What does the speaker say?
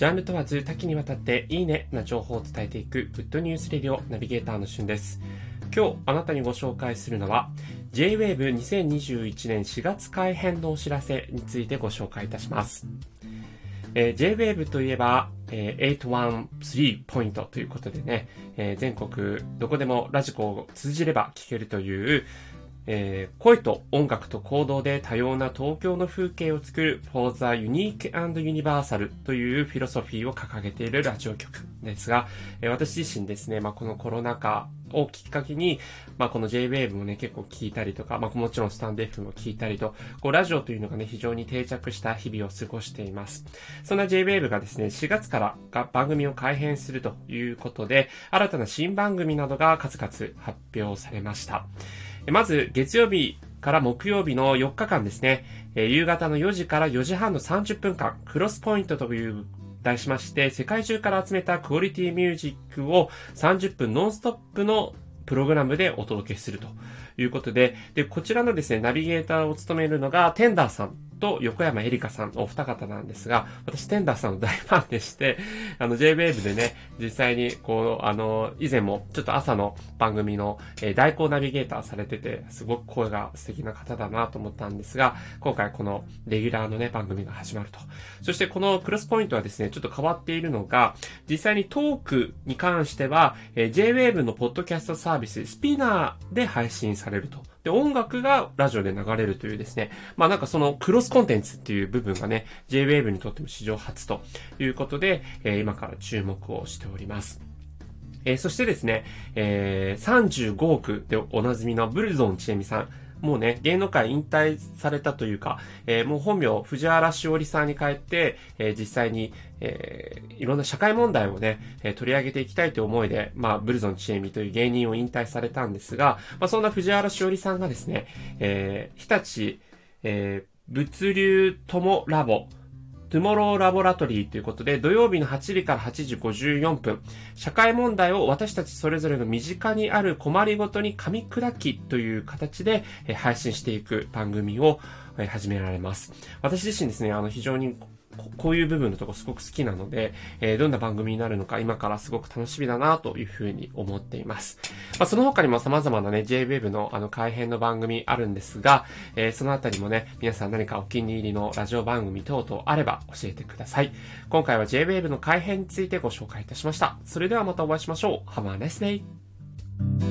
ジャンル問わず多岐にわたっていいねな情報を伝えていくグッドニュースレディオナビゲーターのしゅんです。今日あなたにご紹介するのは J-Wave2021 年4月改編のお知らせについてご紹介いたします。えー、J-Wave といえば、えー、813ポイントということでね、えー、全国どこでもラジコを通じれば聞けるという、えー、声と音楽と行動で多様な東京の風景を作る For the Unique and Universal というフィロソフィーを掲げているラジオ局ですが、えー、私自身ですね、まあ、このコロナ禍をきっかけに、まあ、この J-Wave もね、結構聞いたりとか、まあ、もちろんスタンド F も聞いたりと、こう、ラジオというのがね、非常に定着した日々を過ごしています。そんな J-Wave がですね、4月から番組を改編するということで、新たな新番組などが数々発表されました。まず、月曜日から木曜日の4日間ですね、夕方の4時から4時半の30分間、クロスポイントという題しまして、世界中から集めたクオリティミュージックを30分ノンストップのプログラムでお届けすると。ということで、で、こちらのですね、ナビゲーターを務めるのが、テンダーさんと横山エリカさん、お二方なんですが、私、テンダーさんの大ファンでして、あの、JWAVE でね、実際に、こう、あの、以前も、ちょっと朝の番組の、えー、代行ナビゲーターされてて、すごく声が素敵な方だなと思ったんですが、今回この、レギュラーのね、番組が始まると。そして、このクロスポイントはですね、ちょっと変わっているのが、実際にトークに関しては、えー、JWAVE のポッドキャストサービス、スピナーで配信されると。で、音楽がラジオで流れるというですね、まあなんかそのクロスコンテンツっていう部分がね、J-Wave にとっても史上初ということで、えー、今から注目をしております。えー、そしてですね、えー、35億でおなじみのブルゾンちえみさん。もうね、芸能界引退されたというか、えー、もう本名、藤原しおりさんに変えて、えー、実際に、えー、いろんな社会問題をね、え取り上げていきたいという思いで、まあ、ブルゾンチエミという芸人を引退されたんですが、まあ、そんな藤原しおりさんがですね、え日立、え物流ともラボ、トゥモローラボラトリーということで、土曜日の8時から8時54分、社会問題を私たちそれぞれの身近にある困りごとに噛み砕きという形で配信していく番組を始められます。私自身ですね、あの非常にこういう部分のとこすごく好きなので、えー、どんな番組になるのか今からすごく楽しみだなというふうに思っています。まあ、その他にも様々なね、JWEB のあの改編の番組あるんですが、えー、そのあたりもね、皆さん何かお気に入りのラジオ番組等々あれば教えてください。今回は JWEB の改編についてご紹介いたしました。それではまたお会いしましょう。Have a nice day!